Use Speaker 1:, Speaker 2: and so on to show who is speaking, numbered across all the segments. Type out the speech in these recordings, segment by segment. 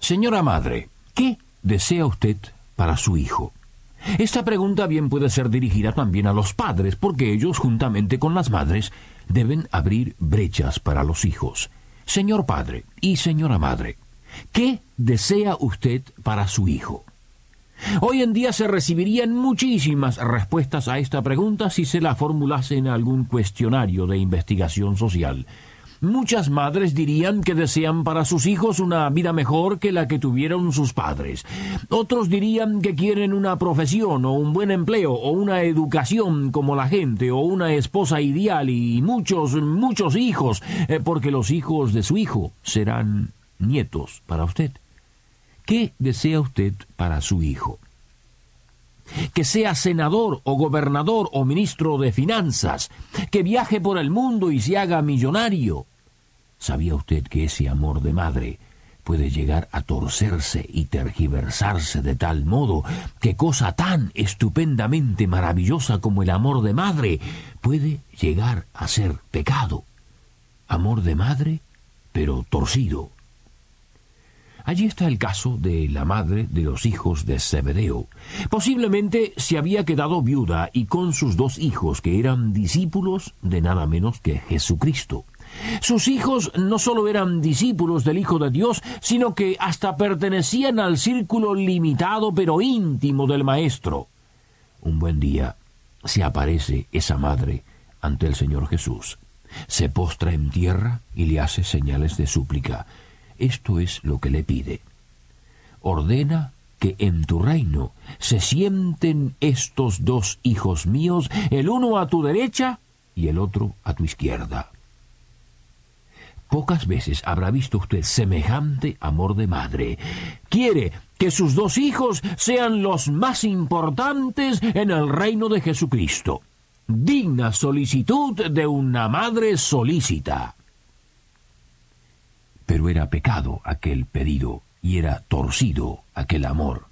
Speaker 1: Señora Madre, ¿qué desea usted para su hijo? Esta pregunta bien puede ser dirigida también a los padres, porque ellos, juntamente con las madres, deben abrir brechas para los hijos. Señor Padre y señora Madre, ¿qué desea usted para su hijo? Hoy en día se recibirían muchísimas respuestas a esta pregunta si se la formulase en algún cuestionario de investigación social. Muchas madres dirían que desean para sus hijos una vida mejor que la que tuvieron sus padres. Otros dirían que quieren una profesión o un buen empleo o una educación como la gente o una esposa ideal y muchos, muchos hijos, eh, porque los hijos de su hijo serán nietos para usted. ¿Qué desea usted para su hijo? Que sea senador o gobernador o ministro de finanzas, que viaje por el mundo y se haga millonario. ¿Sabía usted que ese amor de madre puede llegar a torcerse y tergiversarse de tal modo que cosa tan estupendamente maravillosa como el amor de madre puede llegar a ser pecado? Amor de madre, pero torcido, Allí está el caso de la madre de los hijos de Zebedeo. Posiblemente se había quedado viuda y con sus dos hijos, que eran discípulos de nada menos que Jesucristo. Sus hijos no solo eran discípulos del Hijo de Dios, sino que hasta pertenecían al círculo limitado pero íntimo del Maestro. Un buen día se aparece esa madre ante el Señor Jesús, se postra en tierra y le hace señales de súplica. Esto es lo que le pide. Ordena que en tu reino se sienten estos dos hijos míos, el uno a tu derecha y el otro a tu izquierda. Pocas veces habrá visto usted semejante amor de madre. Quiere que sus dos hijos sean los más importantes en el reino de Jesucristo. Digna solicitud de una madre solícita. Pero era pecado aquel pedido y era torcido aquel amor.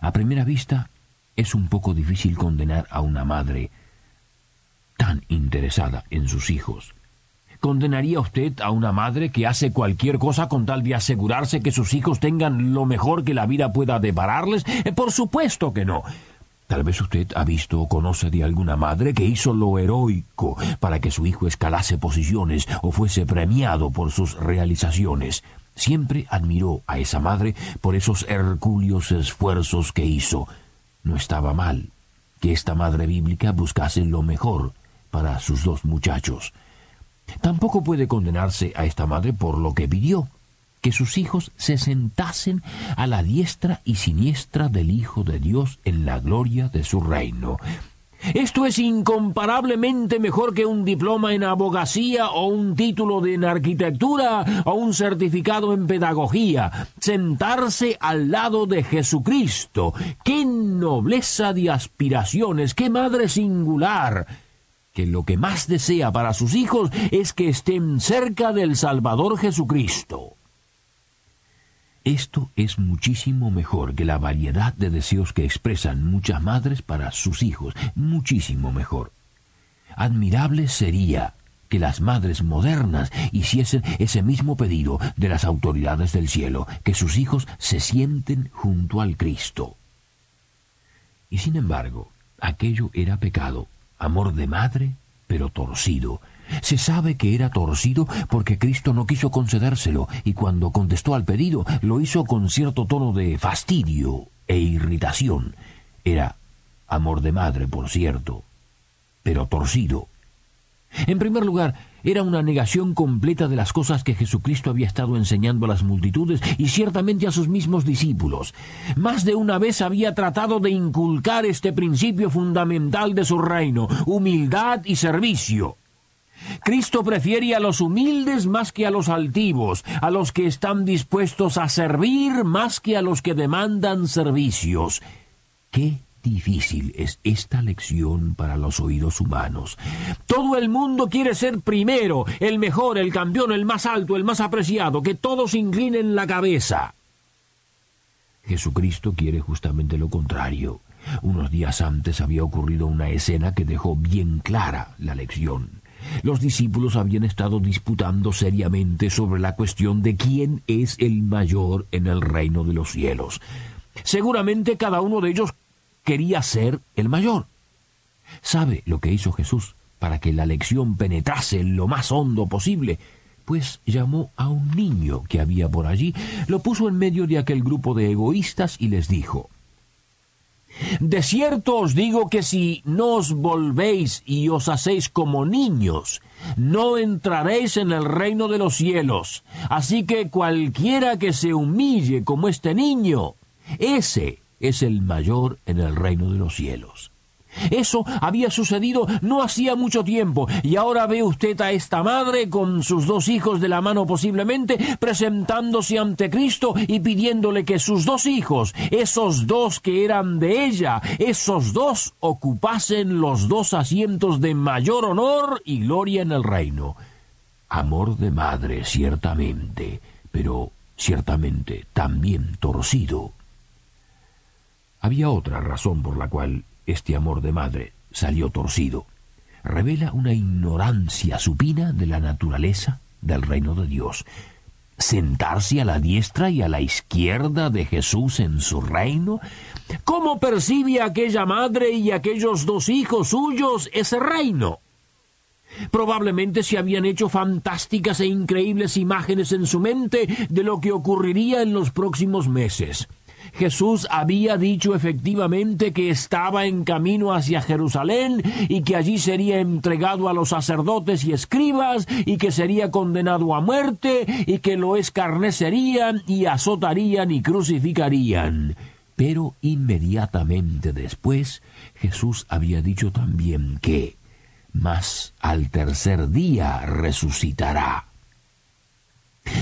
Speaker 1: A primera vista es un poco difícil condenar a una madre tan interesada en sus hijos. ¿Condenaría usted a una madre que hace cualquier cosa con tal de asegurarse que sus hijos tengan lo mejor que la vida pueda depararles? Eh, por supuesto que no. Tal vez usted ha visto o conoce de alguna madre que hizo lo heroico para que su hijo escalase posiciones o fuese premiado por sus realizaciones. Siempre admiró a esa madre por esos hercúleos esfuerzos que hizo. No estaba mal que esta madre bíblica buscase lo mejor para sus dos muchachos. Tampoco puede condenarse a esta madre por lo que pidió que sus hijos se sentasen a la diestra y siniestra del Hijo de Dios en la gloria de su reino. Esto es incomparablemente mejor que un diploma en abogacía o un título en arquitectura o un certificado en pedagogía. Sentarse al lado de Jesucristo. ¡Qué nobleza de aspiraciones! ¡Qué madre singular! que lo que más desea para sus hijos es que estén cerca del Salvador Jesucristo. Esto es muchísimo mejor que la variedad de deseos que expresan muchas madres para sus hijos, muchísimo mejor. Admirable sería que las madres modernas hiciesen ese mismo pedido de las autoridades del cielo, que sus hijos se sienten junto al Cristo. Y sin embargo, aquello era pecado, amor de madre, pero torcido, se sabe que era torcido porque Cristo no quiso concedérselo y cuando contestó al pedido lo hizo con cierto tono de fastidio e irritación. Era amor de madre, por cierto, pero torcido. En primer lugar, era una negación completa de las cosas que Jesucristo había estado enseñando a las multitudes y ciertamente a sus mismos discípulos. Más de una vez había tratado de inculcar este principio fundamental de su reino, humildad y servicio. Cristo prefiere a los humildes más que a los altivos, a los que están dispuestos a servir más que a los que demandan servicios. Qué difícil es esta lección para los oídos humanos. Todo el mundo quiere ser primero, el mejor, el campeón, el más alto, el más apreciado, que todos inclinen la cabeza. Jesucristo quiere justamente lo contrario. Unos días antes había ocurrido una escena que dejó bien clara la lección. Los discípulos habían estado disputando seriamente sobre la cuestión de quién es el mayor en el reino de los cielos. Seguramente cada uno de ellos quería ser el mayor. ¿Sabe lo que hizo Jesús para que la lección penetrase en lo más hondo posible? Pues llamó a un niño que había por allí, lo puso en medio de aquel grupo de egoístas y les dijo, de cierto os digo que si no os volvéis y os hacéis como niños, no entraréis en el reino de los cielos. Así que cualquiera que se humille como este niño, ese es el mayor en el reino de los cielos. Eso había sucedido no hacía mucho tiempo, y ahora ve usted a esta madre con sus dos hijos de la mano posiblemente, presentándose ante Cristo y pidiéndole que sus dos hijos, esos dos que eran de ella, esos dos ocupasen los dos asientos de mayor honor y gloria en el reino. Amor de madre, ciertamente, pero ciertamente también torcido. Había otra razón por la cual este amor de madre salió torcido. Revela una ignorancia supina de la naturaleza del reino de Dios. Sentarse a la diestra y a la izquierda de Jesús en su reino. ¿Cómo percibe aquella madre y aquellos dos hijos suyos ese reino? Probablemente se habían hecho fantásticas e increíbles imágenes en su mente de lo que ocurriría en los próximos meses. Jesús había dicho efectivamente que estaba en camino hacia Jerusalén y que allí sería entregado a los sacerdotes y escribas y que sería condenado a muerte y que lo escarnecerían y azotarían y crucificarían. Pero inmediatamente después Jesús había dicho también que, mas al tercer día resucitará.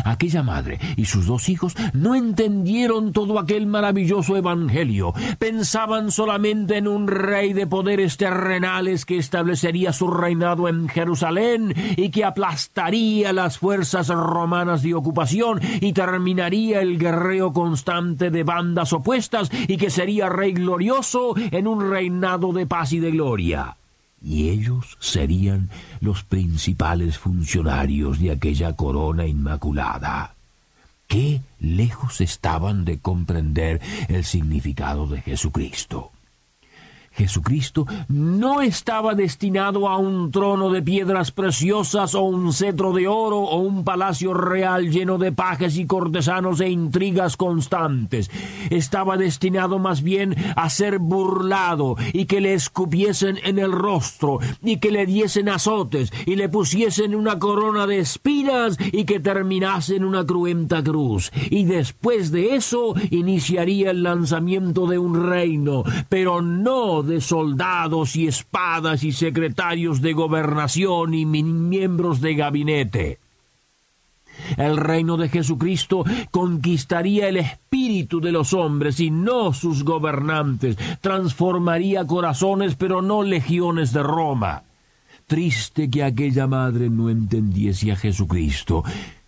Speaker 1: Aquella madre y sus dos hijos no entendieron todo aquel maravilloso evangelio. Pensaban solamente en un rey de poderes terrenales que establecería su reinado en Jerusalén y que aplastaría las fuerzas romanas de ocupación y terminaría el guerreo constante de bandas opuestas y que sería rey glorioso en un reinado de paz y de gloria y ellos serían los principales funcionarios de aquella corona inmaculada. Qué lejos estaban de comprender el significado de Jesucristo. Jesucristo no estaba destinado a un trono de piedras preciosas o un cetro de oro o un palacio real lleno de pajes y cortesanos e intrigas constantes. Estaba destinado más bien a ser burlado y que le escupiesen en el rostro y que le diesen azotes y le pusiesen una corona de espinas y que terminase en una cruenta cruz. Y después de eso iniciaría el lanzamiento de un reino, pero no de soldados y espadas y secretarios de gobernación y miembros de gabinete. El reino de Jesucristo conquistaría el espíritu de los hombres y no sus gobernantes, transformaría corazones pero no legiones de Roma. Triste que aquella madre no entendiese a Jesucristo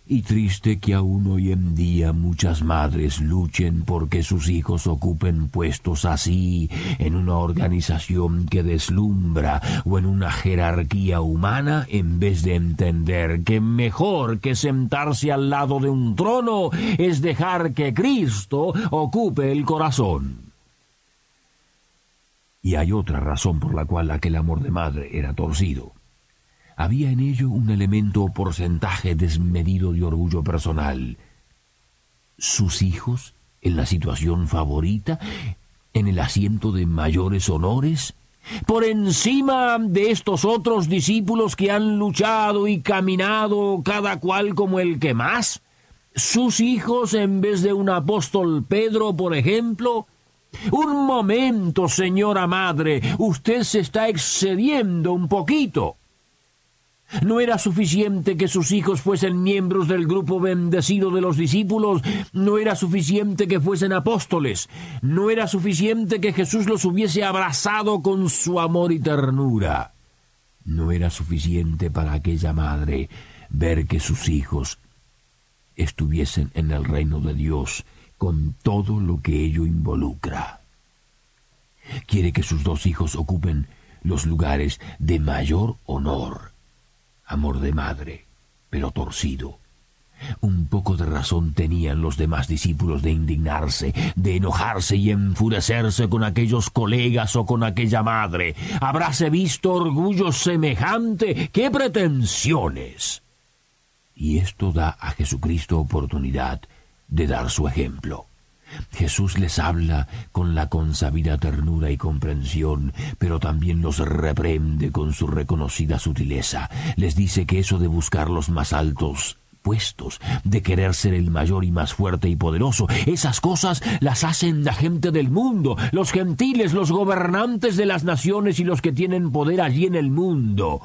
Speaker 1: y triste que aún hoy en día muchas madres luchen porque sus hijos ocupen puestos así en una organización que deslumbra o en una jerarquía humana en vez de entender que mejor que sentarse al lado de un trono es dejar que Cristo ocupe el corazón. Y hay otra razón por la cual aquel amor de madre era torcido había en ello un elemento o porcentaje desmedido de orgullo personal. Sus hijos, en la situación favorita, en el asiento de mayores honores, por encima de estos otros discípulos que han luchado y caminado cada cual como el que más, sus hijos en vez de un apóstol Pedro, por ejemplo, un momento, señora madre, usted se está excediendo un poquito. No era suficiente que sus hijos fuesen miembros del grupo bendecido de los discípulos, no era suficiente que fuesen apóstoles, no era suficiente que Jesús los hubiese abrazado con su amor y ternura. No era suficiente para aquella madre ver que sus hijos estuviesen en el reino de Dios con todo lo que ello involucra. Quiere que sus dos hijos ocupen los lugares de mayor honor. Amor de madre, pero torcido. Un poco de razón tenían los demás discípulos de indignarse, de enojarse y enfurecerse con aquellos colegas o con aquella madre. Habráse visto orgullo semejante. ¡Qué pretensiones! Y esto da a Jesucristo oportunidad de dar su ejemplo. Jesús les habla con la consabida ternura y comprensión, pero también los reprende con su reconocida sutileza. Les dice que eso de buscar los más altos puestos, de querer ser el mayor y más fuerte y poderoso, esas cosas las hacen la gente del mundo, los gentiles, los gobernantes de las naciones y los que tienen poder allí en el mundo.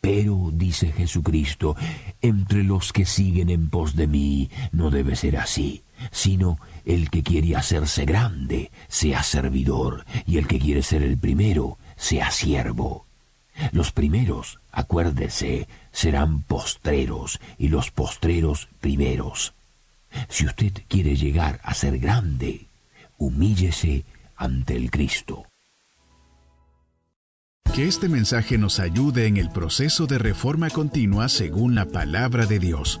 Speaker 1: Pero, dice Jesucristo, entre los que siguen en pos de mí no debe ser así, sino el que quiere hacerse grande, sea servidor, y el que quiere ser el primero, sea siervo. Los primeros, acuérdese, serán postreros, y los postreros primeros. Si usted quiere llegar a ser grande, humíllese ante el Cristo.
Speaker 2: Que este mensaje nos ayude en el proceso de reforma continua según la palabra de Dios.